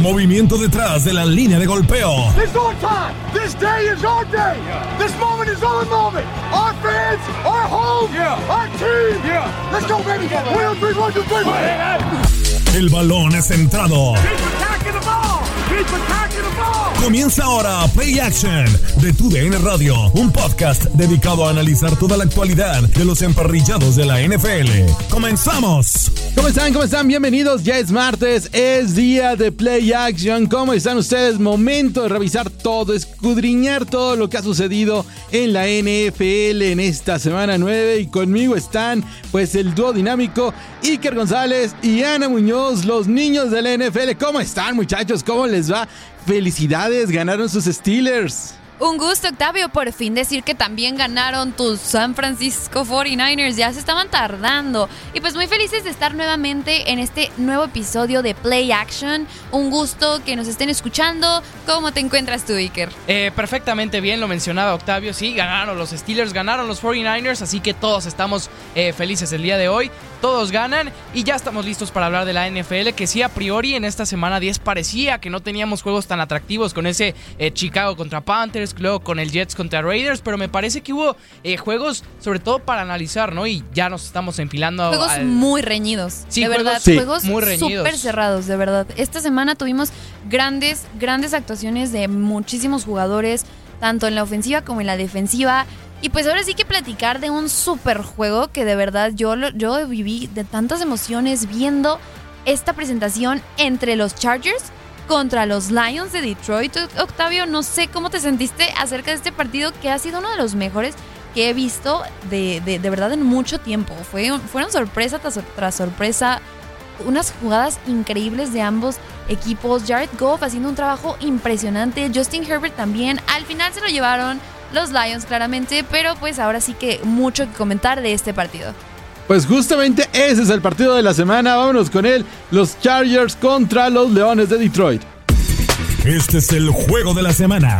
Movimiento detrás de la línea de golpeo. It's our time. This day is our day. This moment is our moment. Our fans, our home, our team. Let's go, baby. One, three, one, two, three. El balón es centrado. Keep attacking the ball. Keep attacking the ball. Comienza ahora Play Action de Tu DN Radio, un podcast dedicado a analizar toda la actualidad de los emparrillados de la NFL. ¡Comenzamos! ¿Cómo están? ¿Cómo están? Bienvenidos. Ya es martes, es día de Play Action. ¿Cómo están ustedes? Momento de revisar todo, escudriñar todo lo que ha sucedido en la NFL en esta semana 9. Y conmigo están, pues, el dúo dinámico Iker González y Ana Muñoz, los niños de la NFL. ¿Cómo están, muchachos? ¿Cómo les va? Felicidades, ganaron sus Steelers. Un gusto, Octavio, por fin decir que también ganaron tus San Francisco 49ers. Ya se estaban tardando. Y pues muy felices de estar nuevamente en este nuevo episodio de Play Action. Un gusto que nos estén escuchando. ¿Cómo te encuentras tú, Iker? Eh, perfectamente bien, lo mencionaba Octavio. Sí, ganaron los Steelers, ganaron los 49ers. Así que todos estamos eh, felices el día de hoy. Todos ganan y ya estamos listos para hablar de la NFL. Que sí, a priori en esta semana 10 parecía que no teníamos juegos tan atractivos con ese eh, Chicago contra Panthers, luego con el Jets contra Raiders. Pero me parece que hubo eh, juegos, sobre todo para analizar, ¿no? Y ya nos estamos enfilando Juegos al- muy reñidos. Sí, de juegos- verdad, Sí. juegos muy reñidos. súper cerrados, de verdad. Esta semana tuvimos grandes, grandes actuaciones de muchísimos jugadores, tanto en la ofensiva como en la defensiva. Y pues ahora sí que platicar de un super juego que de verdad yo, lo- yo viví de tantas emociones viendo esta presentación entre los Chargers contra los Lions de Detroit. Octavio, no sé cómo te sentiste acerca de este partido que ha sido uno de los mejores que he visto de, de- verdad en mucho tiempo. Fue, fueron sorpresa tras, tras sorpresa, unas jugadas increíbles de ambos equipos. Jared Goff haciendo un trabajo impresionante, Justin Herbert también. Al final se lo llevaron los Lions claramente, pero pues ahora sí que mucho que comentar de este partido. Pues justamente ese es el partido de la semana. Vámonos con él. Los Chargers contra los Leones de Detroit. Este es el juego de la semana.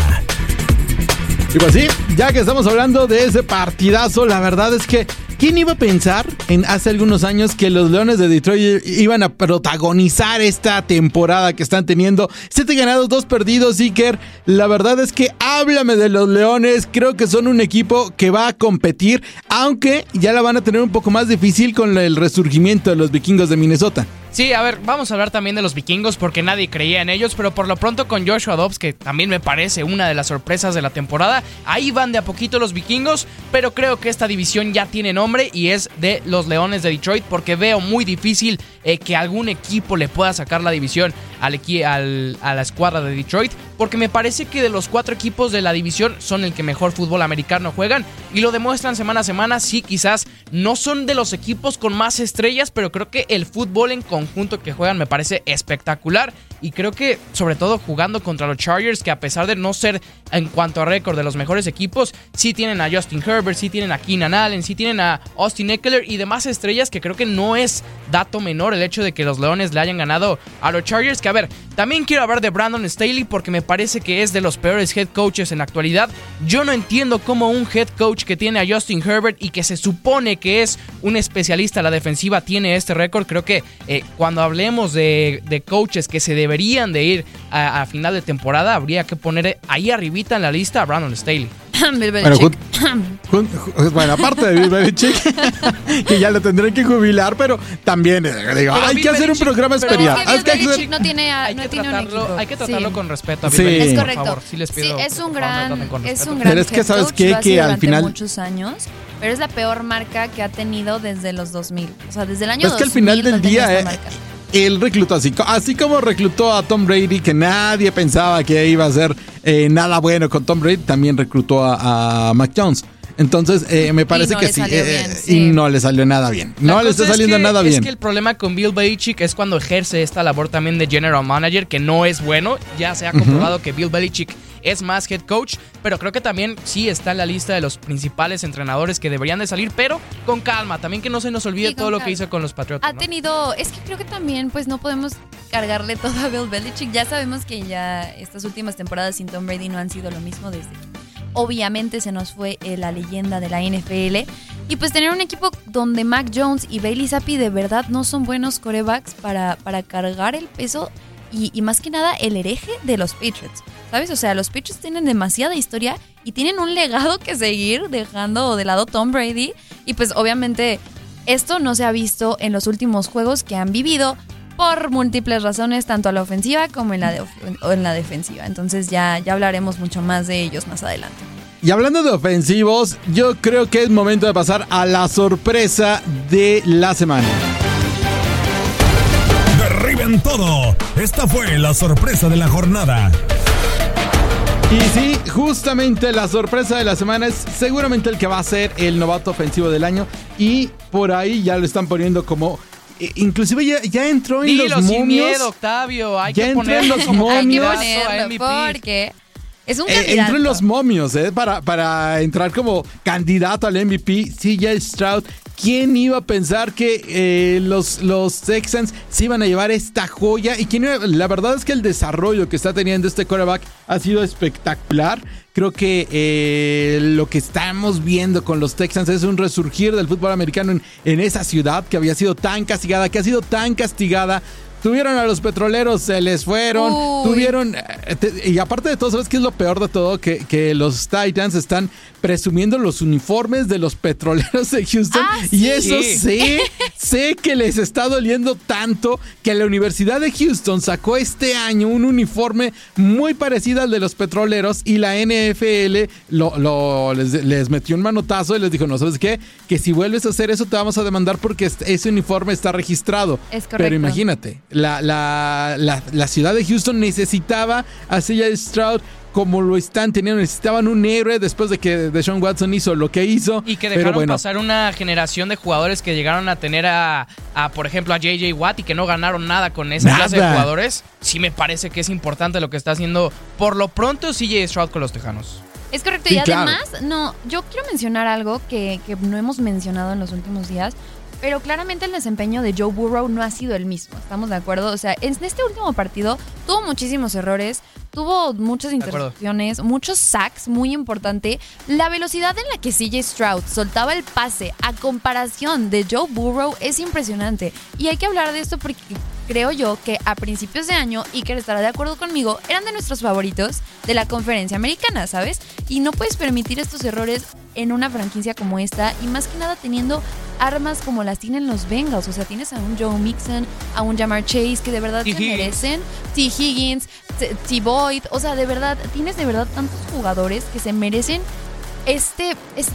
Y pues sí, ya que estamos hablando de ese partidazo, la verdad es que ¿quién iba a pensar en hace algunos años que los Leones de Detroit iban a protagonizar esta temporada que están teniendo? Siete ganados, dos perdidos, Iker. La verdad es que háblame de los Leones. Creo que son un equipo que va a competir, aunque ya la van a tener un poco más difícil con el resurgimiento de los vikingos de Minnesota. Sí, a ver, vamos a hablar también de los vikingos porque nadie creía en ellos, pero por lo pronto con Joshua Dobbs, que también me parece una de las sorpresas de la temporada, ahí van de a poquito los vikingos, pero creo que esta división ya tiene nombre y es de los Leones de Detroit porque veo muy difícil eh, que algún equipo le pueda sacar la división al, a la escuadra de Detroit, porque me parece que de los cuatro equipos de la división son el que mejor fútbol americano juegan y lo demuestran semana a semana. Sí, quizás no son de los equipos con más estrellas, pero creo que el fútbol en conjunto que juegan me parece espectacular y creo que sobre todo jugando contra los Chargers que a pesar de no ser en cuanto a récord de los mejores equipos, sí tienen a Justin Herbert, sí tienen a Keenan Allen, sí tienen a Austin Eckler y demás estrellas que creo que no es dato menor el hecho de que los Leones le hayan ganado a los Chargers, que a ver, también quiero hablar de Brandon Staley porque me parece que es de los peores head coaches en la actualidad. Yo no entiendo cómo un head coach que tiene a Justin Herbert y que se supone que es un especialista a la defensiva tiene este récord. Creo que eh, cuando hablemos de, coaches que se deberían de ir a, a, final de temporada, habría que poner ahí arribita en la lista a Brandon Staley. bueno, bueno, aparte de Bill Belichick, que ya lo tendrán que jubilar, pero también eh, digo, Pero hay Bill que hacer un Belichick- programa especial. es que Hay que Bill Belichick no tiene, a- Hay no que, tiene un tratarlo, equipo. hay que tratarlo Sí. con respeto a Bill Sí. Belichick, Es por correcto. favor. Sí, les pido, sí, es un por favor, gran, con es un gran Pero es que ¿sabes qué? Que al durante final- muchos años, pero es la peor marca que ha tenido desde los 2000. O sea, desde el año Pues es que al 2000 final del día, eh. Él reclutó así, así como reclutó a Tom Brady, que nadie pensaba que iba a ser eh, nada bueno con Tom Brady, también reclutó a, a Mac Jones. Entonces, eh, me parece no que sí, eh, bien, y sí. no le salió nada bien. La No le está es saliendo que- nada Es bien. que el problema con Bill Belichick es cuando ejerce esta labor también de general manager, que no es bueno. Ya se ha comprobado que Bill Belichick es más head coach, pero creo que también sí está en la lista de los principales entrenadores que deberían de salir, pero con calma. También que no se nos olvide Sí, todo lo que hizo con los Patriotas. Ha ¿no? tenido, es que creo que también pues no podemos cargarle todo a Bill Belichick. Ya sabemos que ya estas últimas temporadas sin Tom Brady no han sido lo mismo desde obviamente se nos fue eh, la leyenda de la NFL. Y pues tener un equipo donde Mac Jones y Bailey Zappi de verdad no son buenos corebacks para, para cargar el peso y, más que nada el hereje de los Patriots. ¿Sabes? O sea, los Patriots tienen demasiada historia y tienen un legado que seguir dejando de lado Tom Brady. Y pues obviamente esto no se ha visto en los últimos juegos que han vivido por múltiples razones, tanto a la ofensiva como en la, de- en la defensiva. Entonces ya, ya hablaremos mucho más de ellos más adelante. Y hablando de ofensivos, yo creo que es momento de pasar a la sorpresa de la semana. Todo. Esta fue la sorpresa de la jornada. Y sí, justamente la sorpresa de la semana es seguramente el que va a ser el novato ofensivo del año. Y por ahí ya lo están poniendo como. eh, Inclusive ya, ya entró en Dilo los sin momios. miedo, Octavio. Hay Ya que entró en ponerlo los momios. Hay que ponerlo porque es un Eh, candidato. entró en los momios, ¿eh? Para, para entrar como candidato al MVP. CJ Stroud. ¿Quién iba a pensar que eh, los, los Texans se iban a llevar esta joya? Y quién iba- la verdad es que el desarrollo que está teniendo este quarterback ha sido espectacular. Creo que eh, lo que estamos viendo con los Texans es un resurgir del fútbol americano en, en esa ciudad que había sido tan castigada, que ha sido tan castigada. Tuvieron a los petroleros, se les fueron. Uy. Tuvieron. eh, te- Y aparte de todo, ¿sabes qué es lo peor de todo? Que, que los Titans están presumiendo los uniformes de los petroleros de Houston. Ah, Y sí. eso Sí. sé, sé que les está doliendo tanto que la Universidad de Houston sacó este año un uniforme muy parecido al de los petroleros y la NFL lo, lo- les, les metió un manotazo y les dijo, no, ¿sabes qué? Que si vuelves a hacer eso te vamos a demandar porque ese uniforme está registrado. Es Pero correcto. imagínate, la, la, la, la ciudad de Houston necesitaba a CJ Stroud como lo están teniendo. Necesitaban un héroe después de que Deshaun Watson hizo lo que hizo. Y que pero dejaron bueno, pasar una generación de jugadores que llegaron a tener a, a, por ejemplo, a JJ Watt y que no ganaron nada con esa clase de jugadores. Sí me parece que es importante lo que está haciendo por lo pronto CJ Stroud con los Tejanos. Es correcto, Sí, y claro. además, no, yo quiero mencionar algo que, que no hemos mencionado en los últimos días, pero claramente el desempeño de Joe Burrow no ha sido el mismo, ¿estamos de acuerdo? O sea, en este último partido tuvo muchísimos errores, tuvo muchas intercepciones, muchos sacks, muy importante. La velocidad en la que CJ Stroud soltaba el pase a comparación de Joe Burrow es impresionante. Y hay que hablar de esto porque creo yo que a principios de año, Iker estará de acuerdo conmigo, eran de nuestros favoritos de la conferencia americana, ¿sabes? Y no puedes permitir estos errores en una franquicia como esta y más que nada teniendo armas como las tienen los Bengals. O sea, tienes a un Joe Mixon, a un Jamar Chase que de verdad se merecen. T. Higgins, T. Boyd. O sea, de verdad, tienes de verdad tantos jugadores que se merecen este, es-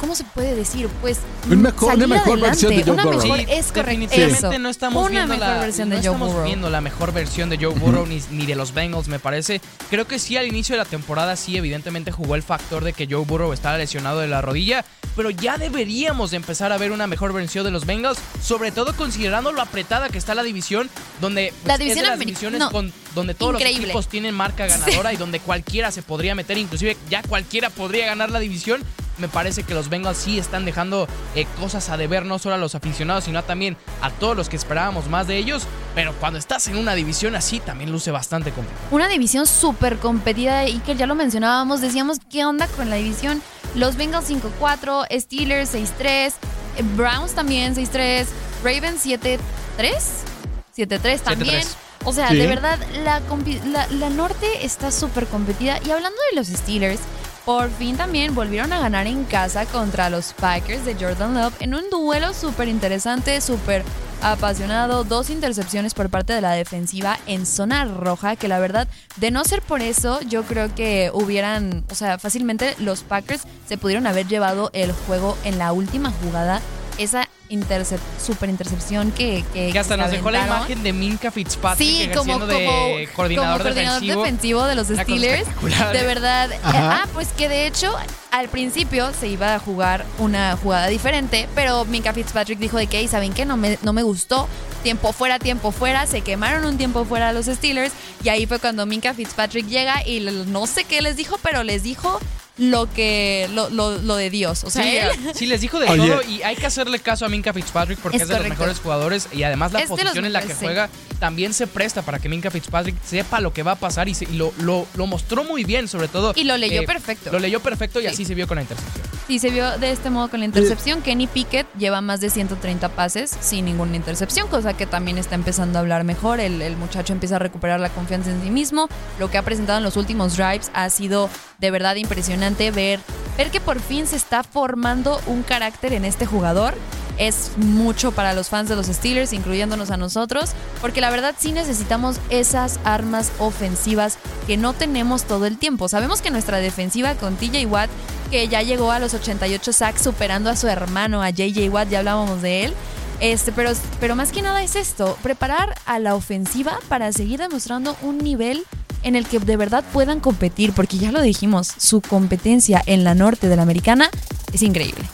¿cómo se puede decir? Pues Un mejor- una salir mejor versión de adelante, Joe una Burrow. mejor, Sí, es correcto. definitivamente no estamos una viendo mejor la, versión no de Joe estamos Burrow. viendo la mejor versión de Joe Burrow ni, ni de los Bengals, me parece. Creo que sí, al inicio de la temporada sí, evidentemente jugó el factor de que Joe Burrow estaba lesionado de la rodilla, pero ya deberíamos de empezar a ver una mejor versión de los Bengals, sobre todo considerando lo apretada que está la división, donde pues, La es de división las divisiones no, con, donde todos increíble. los equipos tienen marca ganadora y donde cualquiera se podría meter, inclusive ya cualquiera podría ganar la división. Me parece que los Bengals sí están dejando eh, cosas a deber, no solo a los aficionados, sino también a todos los que esperábamos más de ellos. Pero cuando estás en una división así, también luce bastante complicado. Una división súper competida, Iker, ya lo mencionábamos, decíamos, ¿qué onda con la división? Los Bengals 5-4, Steelers 6-3, eh, Browns también 6-3, Ravens 7-3, 7-3 también. 7-3. O sea, Sí. de verdad, la, la, la norte está súper competida. Y hablando de los Steelers, por fin también volvieron a ganar en casa contra los Packers de Jordan Love en un duelo súper interesante, súper apasionado. Dos intercepciones por parte de la defensiva en zona roja, que la verdad, de no ser por eso, yo creo que hubieran, o sea, fácilmente los Packers se pudieron haber llevado el juego en la última jugada. Esa intercep super intercepción que, que, Que hasta nos dejó la imagen de Minka Fitzpatrick Sí, como, ejerciendo como, de coordinador, como coordinador defensivo. defensivo de los Steelers. De verdad. eh, Ajá. ah, pues que de hecho al principio se iba a jugar una jugada diferente, pero Minka Fitzpatrick dijo de que, "Ey, ¿saben qué? No me, no me gustó. Tiempo fuera, tiempo fuera. Se quemaron un tiempo fuera a los Steelers. Y ahí fue cuando Minka Fitzpatrick llega y no sé qué les dijo, pero les dijo lo que lo, lo, lo de Dios. O sea, sí, él sí, les dijo de Oye. todo y hay que hacerle caso a Minka Fitzpatrick porque Es es, de los mejores jugadores y además la Es de los posición en la que sí. juega también se presta para que Minka Fitzpatrick sepa lo que va a pasar y, se- y lo, lo, lo mostró muy bien sobre todo. Y lo leyó eh, perfecto. Lo leyó perfecto y Sí. así se vio con la intercepción. Sí, se vio de este modo con la intercepción. Kenny Pickett lleva más de 130 pases sin ninguna intercepción, cosa que también está empezando a hablar mejor. El, el muchacho empieza a recuperar la confianza en sí mismo. Lo que ha presentado en los últimos drives ha sido de verdad impresionante ver, ver que por fin se está formando un carácter en este jugador. Es mucho para los fans de los Steelers, incluyéndonos a nosotros, porque la verdad sí necesitamos esas armas ofensivas que no tenemos todo el tiempo. Sabemos que nuestra defensiva con TJ Watt que ya llegó a los 88 sacks superando a su hermano, a JJ Watt, ya hablábamos de él. Este, pero, pero más que nada es esto, preparar a la ofensiva para seguir demostrando un nivel en el que de verdad puedan competir, porque ya lo dijimos, su competencia en la norte de la americana es increíble.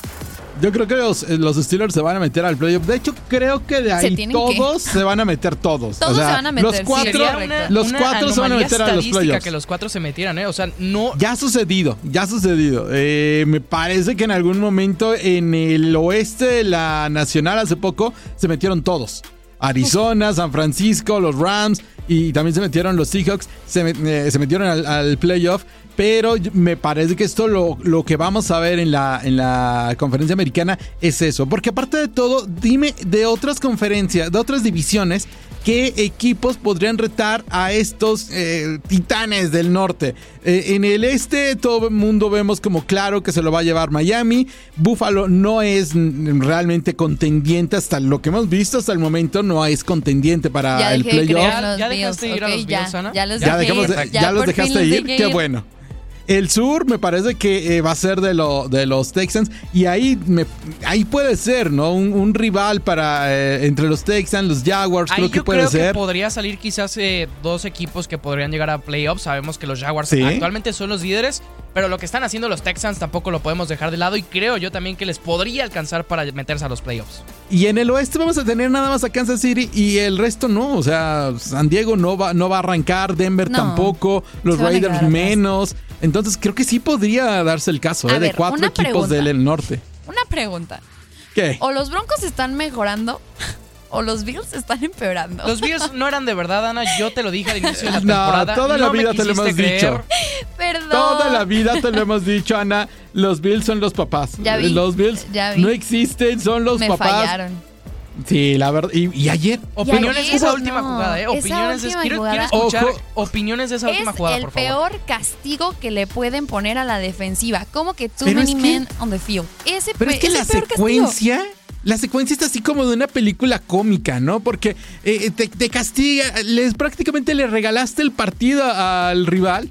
Yo creo que los, eh, los Steelers se van a meter al playoff. De hecho, creo que de Se ahí que. todos se van a meter todos. Todos O sea, se van a meter, Los cuatro, una, los una cuatro se van a meter a los playoffs. que los cuatro se metieran, ¿eh? O sea, no... Ya ha sucedido, ya ha sucedido. Eh, me parece que en algún momento en el oeste de la Nacional hace poco se metieron todos. Arizona, San Francisco, los Rams y también se metieron los Seahawks, se, met- eh, se metieron al, al playoff. Pero me parece que esto lo, lo que vamos a ver en la, en la conferencia americana es eso. Porque aparte de todo, dime de otras conferencias, de otras divisiones, qué equipos podrían retar a estos eh, titanes del norte. Eh, en el este, todo el mundo vemos como claro que se lo va a llevar Miami. Buffalo no es realmente contendiente hasta lo que hemos visto hasta el momento, no es contendiente para ya el playoff. ¿Ya Bills, dejaste ir a los ya, Bills, Ana? ya los Ya, dejé dejamos de- ir, ya los dejaste ir, dejé qué bueno. El sur me parece que eh, va a ser de, lo, de los Texans y ahí, me, ahí puede ser, ¿no? Un, un rival para eh, entre los Texans, los Jaguars, Ahí creo que puede creo que ser. podría salir quizás eh, dos equipos que podrían llegar a playoffs. Sabemos que los Jaguars Sí. actualmente son los líderes, pero lo que están haciendo los Texans tampoco lo podemos dejar de lado y creo yo también que les podría alcanzar para meterse a los playoffs. Y en el oeste vamos a tener nada más a Kansas City y el resto no. O sea, San Diego no va, no va a arrancar, Denver No. tampoco, los Raiders menos. Entonces creo que sí podría darse el caso ¿eh? de cuatro equipos pregunta. del norte. Una pregunta. ¿Qué? O los Broncos están mejorando o los Bills están empeorando. Los Bills no eran de verdad, Ana. Yo te lo dije al inicio de la No, temporada. toda la No vida te lo hemos creer. dicho. Perdón. Toda la vida te lo hemos dicho, Ana. Los Bills son los papás. Ya vi, Los Bills ya vi. no existen, son los Me papás. fallaron. Sí, la verdad. Y, y ayer. Opiniones de esa última no. jugada, ¿eh? Opiniones de última quiero, quiero jugada- escuchar Ojo. opiniones de esa última Es jugada, el por favor. peor castigo que le pueden poner a la defensiva. Como que too Pero many es que- men on the field. Ese Pero pe- es que es la el peor castigo. La secuencia está así como de una película cómica, ¿no? Porque eh, te, te castiga, les prácticamente le regalaste el partido al rival.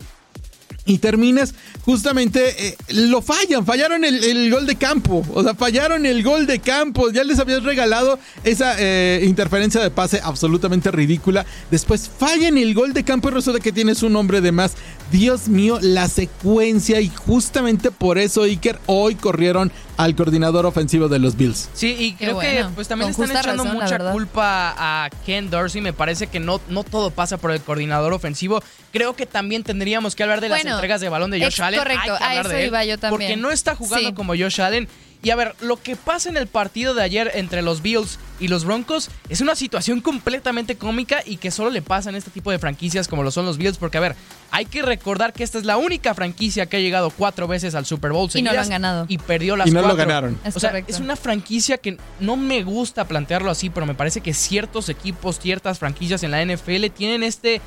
y terminas justamente eh, lo fallan, fallaron el, gol de campo, o sea, fallaron el gol de campo, ya les habías regalado esa eh, interferencia de pase absolutamente ridícula, después fallan el gol de campo y resulta que tienes un hombre de más. Dios mío, la secuencia y justamente por eso Iker hoy corrieron al coordinador ofensivo de los Bills. Sí, y creo bueno, que pues también están echando razón, mucha culpa a Ken Dorsey, me parece que no, no todo pasa por el coordinador ofensivo. Creo que también tendríamos que hablar de las entregas de balón de Josh Allen. Correcto, a eso iba yo también. Porque no está jugando Sí. como Josh Allen. Y a ver, lo que pasa en el partido de ayer entre los Bills y los Broncos es una situación completamente cómica y que solo le pasa en este tipo de franquicias como lo son los Bills. Porque, a ver, hay que recordar que esta es la única franquicia que ha llegado cuatro veces al Super Bowl Y no lo han ganado. y perdió las Y no lo ganaron. Es o sea, correcto. es una franquicia que no me gusta plantearlo así, pero me parece que ciertos equipos, ciertas franquicias en la NFL tienen este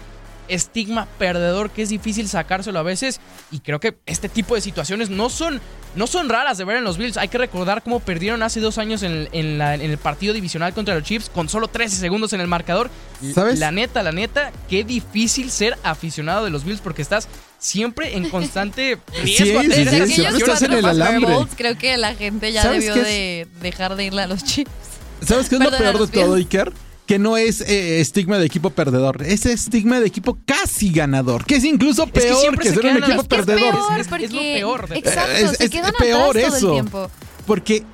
estigma perdedor que es difícil sacárselo a veces y creo que este tipo de situaciones no son no son raras de ver en los Bills. Hay que recordar cómo perdieron hace dos años en, en la- en el partido divisional contra los Chiefs con solo 13 segundos en el marcador. ¿Sabes? La neta, la neta, qué difícil ser aficionado de los Bills porque estás siempre en constante riesgo. Sí, sí, esas sí, Aquellos siempre estás en cuatro el alambre. Creo que la gente ya ¿Sabes debió de dejar de irle a los Chiefs. ¿Sabes qué es lo Perdón, peor de todo. Iker? Que no es eh, estigma de equipo perdedor, es estigma de equipo casi ganador, que es incluso que peor que, se ser un equipo las- Es que es perdedor. peor, Es- es lo peor de- Exacto, Es- se es quedan peor atrás todo eso. el tiempo. Porque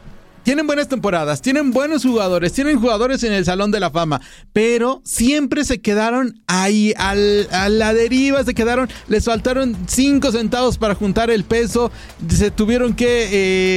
tienen buenas temporadas, tienen buenos jugadores, tienen jugadores en el Salón de la Fama, pero siempre se quedaron ahí a la deriva, se quedaron, les faltaron cinco centavos para juntar el peso, se tuvieron que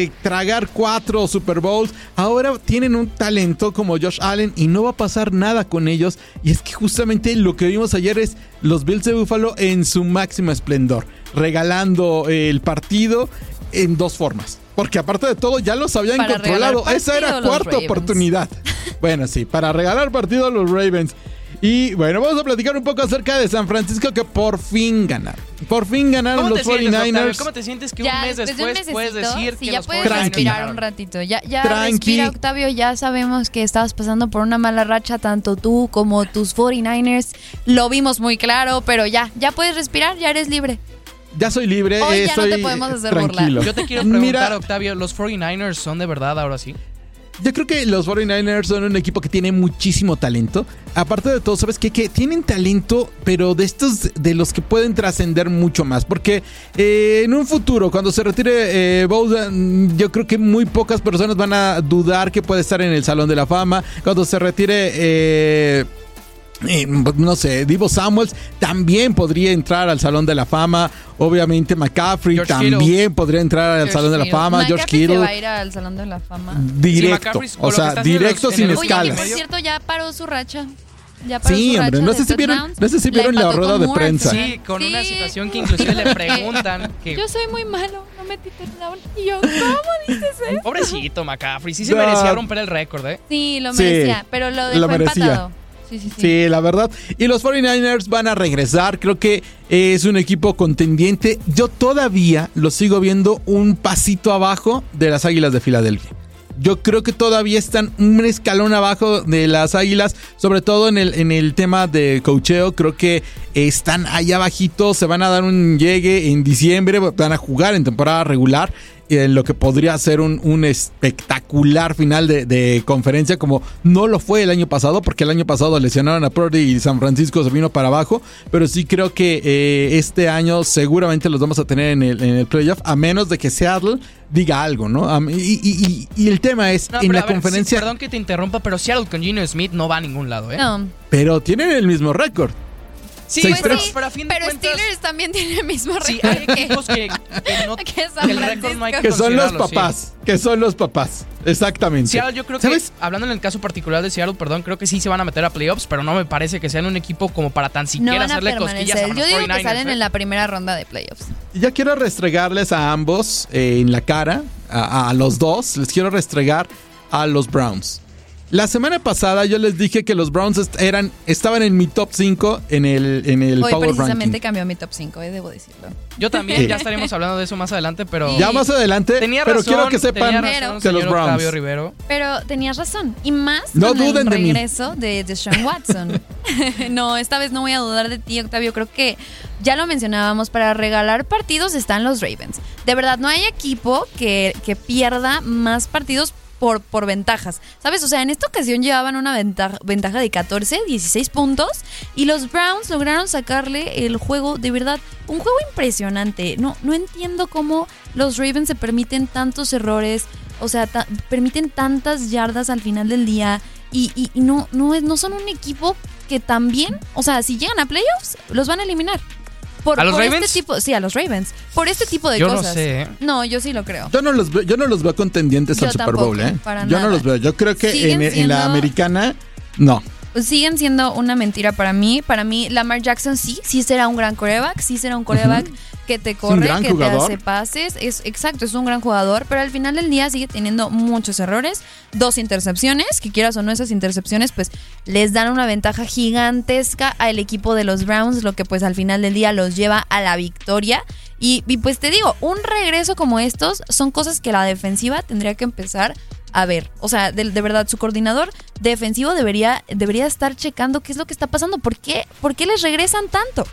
eh, tragar cuatro Super Bowls, ahora tienen un talento como Josh Allen y no va a pasar nada con ellos, y es que justamente lo que vimos ayer es los Bills de Buffalo en su máximo esplendor, regalando el partido en dos formas. Porque aparte de todo, ya los habían Para controlado. Esa era cuarta Ravens. oportunidad. bueno, sí, para regalar partido a los Ravens. Y bueno, vamos a platicar un poco acerca de San Francisco que por fin ganaron. Por fin ganaron ¿Cómo los te sientes, Octavio? 49ers. ¿Cómo te sientes que Ya, un mes después un puedes decir sí, que ya los puedes 49ers Tranqui. respirar un ratito. Ya, ya Tranqui. respira, Octavio. Ya sabemos que estabas pasando por una mala racha, tanto tú como tus 49ers. Lo vimos muy claro, pero ya, ya puedes respirar, ya eres libre. Ya soy libre. Hoy eh, ya no te podemos hacer burlar. tranquilo. Yo te quiero preguntar, Mira, Octavio, ¿los 49ers son de verdad ahora sí? Yo creo que los 49ers son un equipo que tiene muchísimo talento. Aparte de todo, ¿sabes qué? Que tienen talento, pero de estos de los que pueden trascender mucho más. Porque eh, en un futuro, cuando se retire eh, Bowden, yo creo que muy pocas personas van a dudar que puede estar en el Salón de la Fama. Cuando se retire... eh, eh, no sé, Divo Samuels también podría entrar al Salón de la Fama. Obviamente McCaffrey George también podría entrar al George Salón de la Kittle. Fama. George McCaffrey Kittle. va a ir al Salón de la Fama. Directo. McCaffrey, con o sea, directo sin el- Oye, que escalas. por cierto ya paró su racha. Ya paró Sí, su hombre, racha no sé si vieron- no sé si La vieron la rueda con de Moore prensa. Sí, con una Sí, situación que inclusive le preguntan que... Yo soy muy malo, no metí touchdown. Y yo, ¿cómo dices eso? Pobrecito McCaffrey, sí se No. merecía romper el récord, ¿eh? Sí, lo Sí, merecía, pero lo dejó lo merecía. empatado. Sí, sí, sí. Sí, la verdad. Y los 49ers van a regresar. Creo que es un equipo contendiente. Yo todavía lo sigo viendo un pasito abajo de las Águilas de Filadelfia. Yo creo que todavía están un escalón abajo de las Águilas, sobre todo en el, en el tema de cocheo. Creo que están allá abajito, se van a dar un llegue en diciembre, van a jugar en temporada regular. En lo que podría ser un, un espectacular final de, de conferencia, como no lo fue el año pasado, porque el año pasado lesionaron a Purdy y San Francisco se vino para abajo. Pero sí creo que eh, este año seguramente los vamos a tener en el, en el playoff, a menos de que Seattle diga algo, ¿no? Y, y- y- y el tema es, No, en la sí, conferencia, perdón que te interrumpa, pero Seattle con Gino Smith no va a ningún lado, ¿eh? No. pero tienen el mismo récord. Sí, pero, tres. pero a fin de Pero cuentas... Steelers también tiene el mismo Sí, récord hay que, equipos que, que no, que el récord no hay que Que son los sí. papás, que son los papás, exactamente. Seattle, yo creo ¿Sabes? que, hablando en el caso particular de Seattle, perdón, creo que sí se van a meter a playoffs, pero no me parece que sean un equipo como para tan no siquiera van a hacerle cosquillas a Yo digo que 49ers, salen ¿eh? en la primera ronda de playoffs. Ya quiero restregarles a ambos eh, en la cara, a, a los dos, les quiero restregar a los Browns. La semana pasada yo les dije que los Browns est- eran, estaban en mi top 5 en el, en el Hoy Power precisamente Ranking. cambió mi top 5, eh, debo decirlo. Yo también, Sí. ya estaremos hablando de eso más adelante, pero. Ya más adelante, Tenía pero razón, quiero que sepan tenía razón, que los Browns. Octavio Rivero. Pero tenías razón. Y más No con duden el de mí. regreso de Deshaun Watson. no, esta vez no voy a dudar de ti, Octavio. Creo que ya lo mencionábamos, para regalar partidos están los Ravens. De verdad, no hay equipo que, que pierda más partidos por, por ventajas. ¿Sabes? O sea, en esta ocasión llevaban una ventaja, ventaja de 14, 16 puntos y los Browns lograron sacarle el juego, de verdad, un juego impresionante. No, no entiendo cómo los Ravens se permiten tantos errores, o sea, permiten tantas yardas al final del día y, y- y no, no, es- no son un equipo que también, o sea, si llegan a playoffs, los van a eliminar. Por, ¿A los por Ravens? Este tipo, sí, a los Ravens. Por este tipo de Yo no cosas. sé, ¿eh? No, yo sí lo creo. Yo no los veo, yo no los veo contendientes Yo al Super tampoco, Bowl, ¿eh? para yo nada. no los veo. Yo creo que en, en la americana, no. siguen siendo una mentira para mí. Para mí, Lamar Jackson sí, sí será un gran coreback, sí será un coreback que te corre, que jugador. te hace pases. Es exacto, es un gran jugador, pero al final del día sigue teniendo muchos errores, dos intercepciones, que quieras o no esas intercepciones, pues les dan una ventaja gigantesca al equipo de los Browns, lo que pues al final del día los lleva a la victoria. Y, y pues te digo, un regreso como estos son cosas que la defensiva tendría que empezar a ver. O sea, de, de verdad, su coordinador defensivo debería, debería estar checando qué es lo que está pasando. ¿Por qué, ¿Por qué les regresan tanto?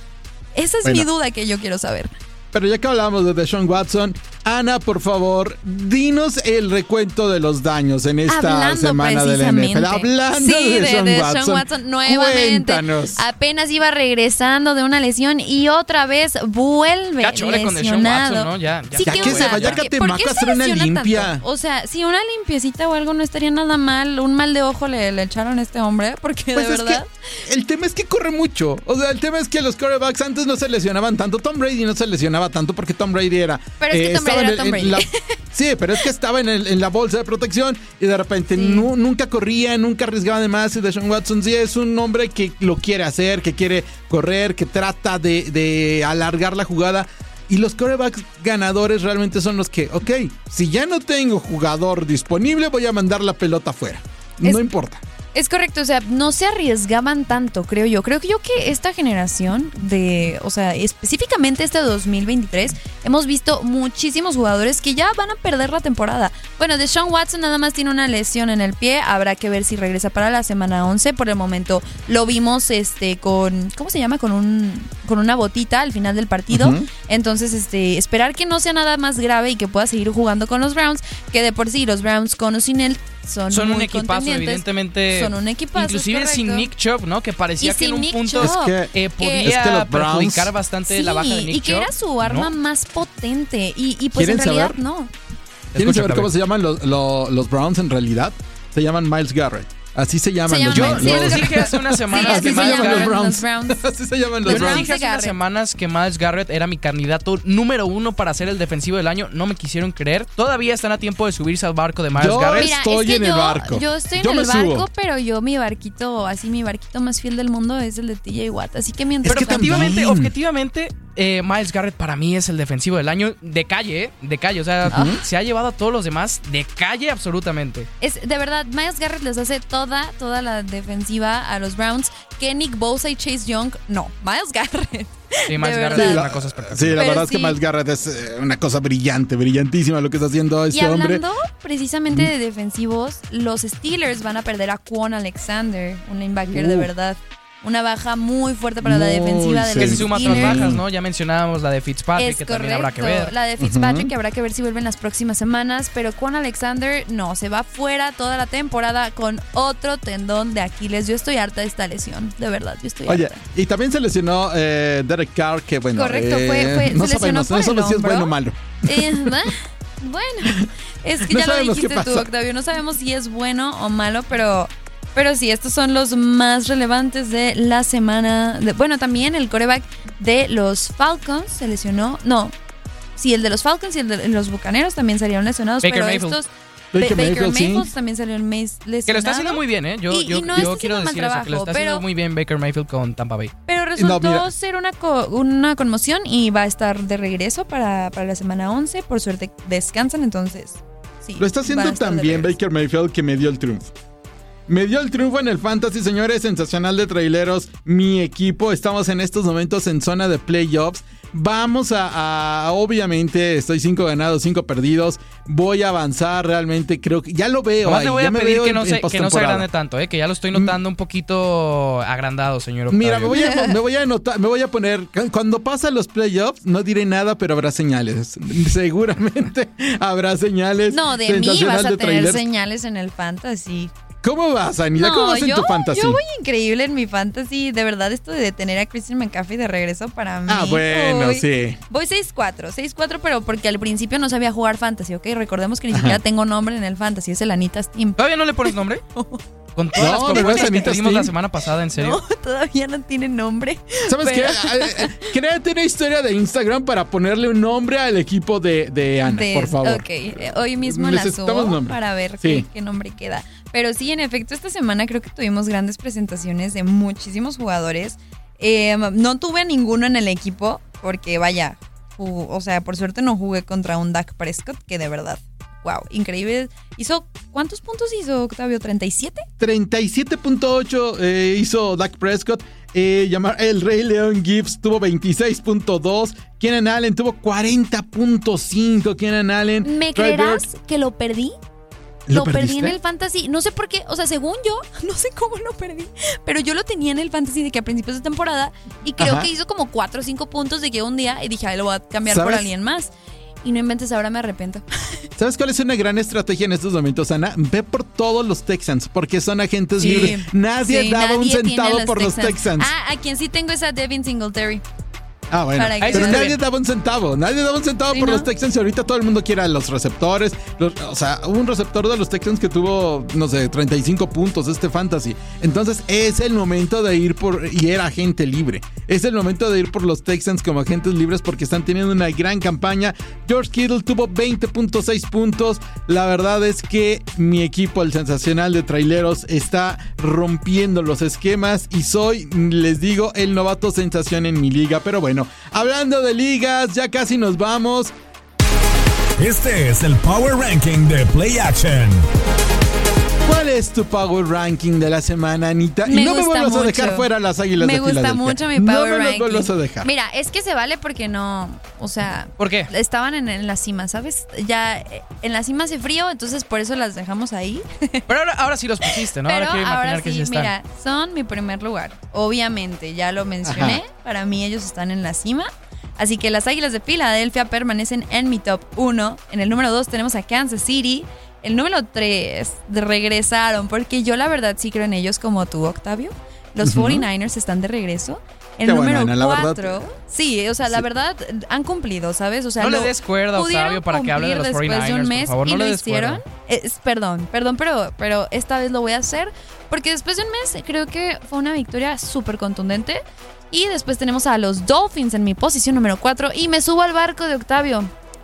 Esa es Bueno. mi duda que yo quiero saber. Pero ya que hablamos de Deshaun Watson, Ana, por favor, dinos el recuento de los daños en esta Hablando semana de la precisamente. NFL. Hablando sí, de Deshaun Deshaun Watson, Watson, nuevamente. Cuéntanos. Apenas iba regresando de una lesión y otra vez vuelve Ya chole con Deshaun lesionado. Watson, ¿no? Ya, ya. Sí, Ya ¿qué que se vaya ¿Por qué- Catemaco por qué a se hacer una limpia. tanto? O sea, si una limpiecita o algo no estaría nada mal, un mal de ojo le, le echaron a este hombre, porque Pues de es verdad. que el tema es que corre mucho. O sea, el tema es que los quarterbacks antes no se lesionaban tanto. Tom Brady no se lesionaba tanto porque Tom Brady era. Pero es que Tom Brady estaba en era Tom Brady. la- sí, pero es que estaba en, el- en la bolsa de protección y de repente nu- nunca corría, nunca arriesgaba de más. Y Deshaun Watson sí es un hombre que lo quiere hacer, que quiere correr, que trata de, de alargar la jugada. Y los quarterbacks ganadores realmente son los que, ok, si ya no tengo jugador disponible, voy a mandar la pelota afuera. Es- No importa. Es correcto, o sea, no se arriesgaban tanto, creo yo. Creo que yo que esta generación de, o sea, específicamente este 2023, hemos visto muchísimos jugadores que ya van a perder la temporada. Bueno, Deshaun Watson nada más tiene una lesión en el pie, habrá que ver si regresa para la semana 11. Por el momento lo vimos este con ¿cómo se llama? con un con una botita al final del partido. Entonces, este, esperar que no sea nada más grave y que pueda seguir jugando con los Browns, que de por sí los Browns con o sin él son, Son un muy equipazo, contendientes. evidentemente. Son un equipazo, Inclusive sin. Nick Chubb, ¿no? Que parecía que en un Nick punto Chubb. Es que- eh, podía Es que los Browns- perjudicar bastante la baja de Sí, Nick y que Chubb, era su arma ¿no? más potente. Y, y pues en ¿Quieren realidad saber? no. ¿Quieren Escucha, saber cómo se llaman los, lo- los Browns en realidad? Se llaman Miles Garrett. Así se llaman Se los llaman Browns. Yo, les dije hace unas semanas que Miles Garrett. Browns. los Browns. Así se llaman Yo los dije hace unas semanas que Miles Garrett era mi candidato número uno para ser el defensivo del año. No me quisieron creer. Todavía están a tiempo de subirse al barco de Miles Yo Garrett. Mira, estoy es que en el yo, barco. yo estoy Yo en el barco, subo. pero yo mi barquito, así mi barquito más fiel del mundo es el de TJ Watt. Así que mientras Pero que objetivamente, objetivamente eh, Miles Garrett para mí es el defensivo del año de calle, ¿eh? De calle. O sea, se ha llevado a todos los demás de calle absolutamente. Es de verdad, Miles Garrett les hace toda, toda la defensiva a los Browns. Que Nick Bosa y Chase Young, no. Miles Garrett. Sí, Miles De Garrett verdad. es la- una cosa espectacular. Sí, la Pero verdad es que. Miles Garrett es una cosa brillante, brillantísima lo que está haciendo Y este hombre. hablando precisamente de defensivos, los Steelers van a perder a Quan Alexander, un linebacker de verdad. Una baja muy fuerte para la defensiva de Que los se suma otras bajas, ¿no? Ya mencionábamos la de Fitzpatrick, Es que correcto. también habrá que ver. La de Fitzpatrick, que habrá que ver si vuelve en las próximas semanas. Pero con Alexander, no, se va fuera toda la temporada con otro tendón de Aquiles. Yo estoy harta de esta lesión, de verdad, yo estoy Oye, harta. y también se lesionó eh, Derek Carr, que bueno. Correcto, eh, fue- fue- no se lesionó sabemos, por no sabemos si es bueno o malo. Eh, bueno, es que No ya lo dijiste tú. Octavio. No sabemos si es bueno o malo, pero, pero sí, estos son los más relevantes de la semana. de- bueno, también el coreback de los Falcons se lesionó. No, sí, el de los Falcons y el de los Bucaneros también salieron lesionados, Baker pero Mayfield. estos. Baker Ba- Mayfield, sí. También salió el mes lesionado. Que lo está haciendo muy bien, ¿eh? Yo, Y- yo, y no yo quiero decir eso, que lo trabajo, está haciendo pero- muy bien Baker Mayfield con Tampa Bay. Pero resultó ser una, co- una conmoción y va a estar de regreso para, para la semana 11. Por suerte descansan, entonces sí. Lo está haciendo también regreso. Baker Mayfield que me dio el triunfo. Me dio el triunfo en el Fantasy, señores. Sensacional de traileros. Mi equipo. Estamos en estos momentos en zona de playoffs. Vamos a, a- obviamente, estoy cinco ganados, cinco perdidos. Voy a avanzar realmente. Creo que ya lo veo. Ahí, le voy ya a me pedir veo que no, en se, que no se postemporada. agrande tanto, ¿eh? que ya lo estoy notando un poquito agrandado, señor Octavio. Mira, me voy, a, me voy a anotar, me voy a poner. Cuando pasan los playoffs, no diré nada, pero habrá señales. Seguramente habrá señales. No, de mí vas a tener trailers. señales en el fantasy. ¿Cómo vas, Anita? ¿Cómo vas en yo, tu fantasy? yo voy increíble en mi fantasy. De verdad, esto de tener a Christian McCaffrey de regreso para mí. Ah, bueno, uy. sí. Voy 6-4, 6-4, pero porque al principio no sabía jugar fantasy, ¿ok? Recordemos que ni siquiera tengo nombre en el fantasy, es el Anita's Team. ¿Todavía no le pones nombre? Con todas No, las ¿verdad, propuestas que Anita te dimos la Steam? semana pasada, ¿en serio? No, todavía no tiene nombre. ¿Sabes pero- qué? Eh, eh, Créate una historia de Instagram para ponerle un nombre al equipo de, de Ana, De- por favor. Ok, eh, hoy mismo la subo nombre. para ver Sí. qué, qué nombre queda. Pero sí, en efecto, esta semana creo que tuvimos grandes presentaciones de muchísimos jugadores. Eh, no tuve a ninguno en el equipo porque, vaya, o sea, por suerte no jugué contra un Dak Prescott que de verdad, wow, increíble. Hizo, ¿cuántos puntos hizo Octavio? ¿37? 37.8 eh, hizo Dak Prescott. Eh, llamar el Rey León Gibbs tuvo 26.2. Keenan Allen tuvo 40.5. Keenan Allen. ¿Me Trey creerás que lo perdí? ¿Lo Lo, perdí en el fantasy. No sé por qué, o sea, según yo, no sé cómo lo perdí, pero yo lo tenía en el fantasy de que a principios de temporada y creo Ajá. que hizo como 4 o 5 puntos de que un día y dije, ay, lo voy a cambiar por ¿Sabes? alguien más. Y no inventes, ahora me arrepiento. ¿Sabes cuál es una gran estrategia en estos momentos, Ana? Ve por todos los Texans, porque son agentes Sí. libres. Nadie Sí, daba un nadie tiene centavo por los Texans. Ah, a quien sí tengo es a Devin Singletary. Ah, bueno. Para que- Pero nadie daba un centavo. Nadie daba un centavo Sí, por ¿no? los Texans y ahorita todo el mundo quiere a los receptores. Los- o sea, un receptor de los Texans que tuvo, no sé, 35 puntos este fantasy. Entonces es el momento de ir por... Y era agente libre. Es el momento de ir por los Texans como agentes libres porque están teniendo una gran campaña. George Kittle tuvo 20.6 puntos. La verdad es que mi equipo, el sensacional de traileros, está rompiendo los esquemas y soy, les digo, el novato sensación en mi liga. Pero bueno, hablando de ligas, ya casi nos vamos. Este es el Power Ranking de Play Action. ¿Cuál es tu Power Ranking de la semana, Anita? y Me no me gusta vuelvas a dejar mucho. fuera las águilas Me de gusta Filadelfia. mucho mi No Power me los Ranking. vuelvas a dejar. Mira, es que se vale porque no, o sea, ¿Por qué? estaban en, en la cima, ¿sabes? Ya eh, en la cima hace frío, entonces por eso las dejamos ahí. Pero ahora, ahora sí los pusiste, ¿no? Pero ahora quiero imaginar ahora que sí sí, están. mira, son mi primer lugar. Obviamente, ya lo mencioné. Ajá. Para mí ellos están en la cima. Así que las Águilas de Filadelfia permanecen en mi top 1. En el número 2 tenemos a Kansas City. El número 3 regresaron, porque yo la verdad sí creo en ellos como tú, Octavio. Los Ujú. 49ers están de regreso. El Qué número verdad. 4, sí, o sea, la Sí. verdad han cumplido, ¿sabes? O sea, No le lo des cuerda, pudieron Octavio, para que hable de cumplir los después de 49ers, un por mes favor, y no lo le hicieron. Es- perdón, perdón, pero, pero esta vez lo voy a hacer porque después de un mes creo que fue una victoria súper contundente. Y después tenemos a los Dolphins en mi posición número 4 y me subo al barco de Octavio.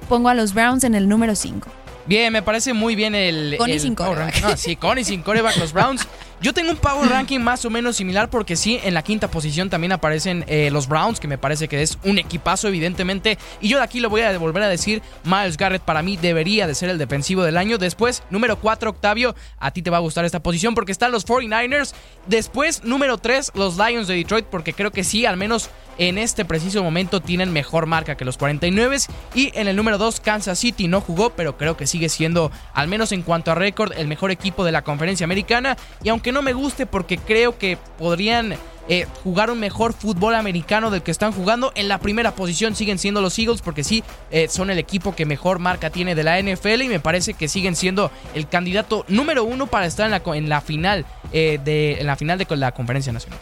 Pongo a los Browns en el número 5. Bien, me parece muy bien el. Con y sin coreback. No, sí, con y sin coreback, los Browns. Yo tengo un power ranking más o menos similar porque sí, en la quinta posición también aparecen eh, los Browns, que me parece que es un equipazo, evidentemente. Y yo de aquí lo voy a volver a decir: Miles Garrett para mí debería de ser el defensivo del año. Después, número 4, Octavio, a ti te va a gustar esta posición porque están los 49ers. Después, número 3, los Lions de Detroit, porque creo que sí, al menos en este preciso momento tienen mejor marca que los 49 y en el número 2 Kansas City no jugó pero creo que sigue siendo al menos en cuanto a récord el mejor equipo de la conferencia americana y aunque no me guste porque creo que podrían eh, jugar un mejor fútbol americano del que están jugando en la primera posición siguen siendo los Eagles porque sí eh, son el equipo que mejor marca tiene de la NFL y me parece que siguen siendo el candidato número uno para estar en la, en la final eh, de en la final de la conferencia nacional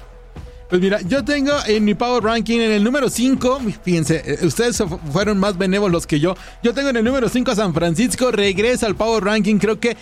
Pues mira, yo tengo en mi Power Ranking en el número 5, fíjense, ustedes fu- fueron más benévolos que yo. Yo tengo en el número 5 a San Francisco, regresa al Power Ranking. Creo que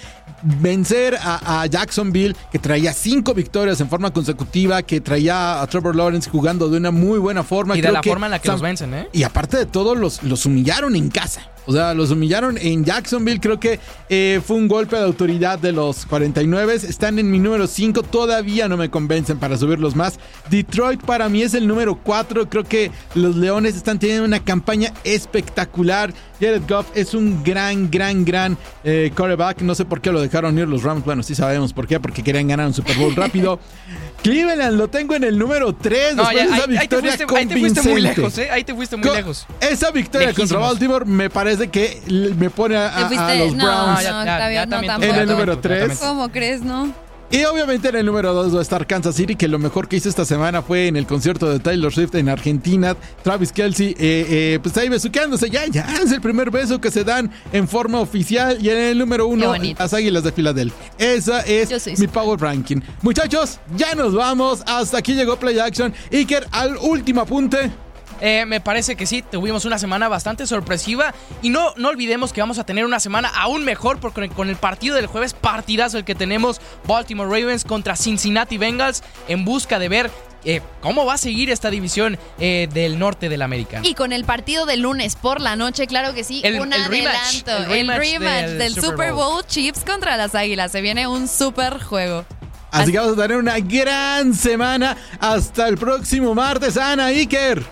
vencer a, a Jacksonville, que traía cinco victorias en forma consecutiva, que traía a Trevor Lawrence jugando de una muy buena forma. y de la que forma en la que San- los vencen ¿eh? Y aparte de todo, los, los humillaron en casa. O sea, los humillaron en Jacksonville. Creo que eh, fue un golpe de autoridad de los 49. Están en mi número 5. Todavía no me convencen para subirlos más. Detroit para mí es el número 4. Creo que los Leones están teniendo una campaña espectacular. Jared Goff es un gran, gran, gran eh, quarterback. No sé por qué lo dejaron ir los Rams. Bueno, sí sabemos por qué. Porque querían ganar un Super Bowl rápido. Cleveland lo tengo en el número 3. No, después ya, de esa ahí, ahí te victoria fuiste, ahí te fuiste muy lejos, ¿eh? Ahí te fuiste muy Co- lejos. Esa victoria contra Lejísimos. Baltimore me parece que me pone a, a- a los no, Browns. no, ya- ya- también. En el número tres. ¿Cómo crees, no? Y obviamente en el número 2 va a estar Kansas City, que lo mejor que hizo esta semana fue en el concierto de Taylor Swift en Argentina. Travis Kelsey, eh, eh, pues ahí besuqueándose. Ya, ya es el primer beso que se dan en forma oficial. Y en el número Qué 1, bonito. las Águilas de Filadelfia. Esa es mi Power Ranking. Muchachos, ya nos vamos. Hasta aquí llegó Play Action. Iker, al último apunte. Eh, me parece que sí, tuvimos una semana bastante sorpresiva y no, no olvidemos que vamos a tener una semana aún mejor porque con el partido del jueves, partidazo el que tenemos Baltimore Ravens contra Cincinnati Bengals en busca de ver eh, cómo va a seguir esta división eh, del norte de la América. Y con el partido de lunes por la noche, claro que sí, El- un el rematch, adelanto. el El rematch rematch, del del Super Bowl. Bowl Chiefs contra las Águilas. Se viene un super juego. Así que vamos a tener una gran semana. Hasta el próximo martes, Ana Iker.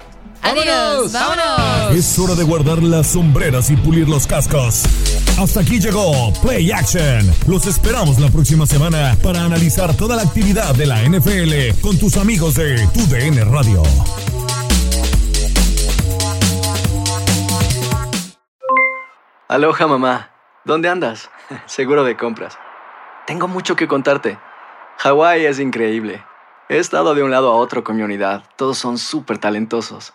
Adiós, vámonos. Es hora de guardar las sombreras y pulir los cascos. Hasta aquí llegó Play Action. Los esperamos la próxima semana para analizar toda la actividad de la NFL con tus amigos de Tu DN Radio. Aloha mamá, ¿dónde andas? Seguro de compras. Tengo mucho que contarte. Hawái es increíble. He estado de un lado a otro con mi unidad. Todos son súper talentosos.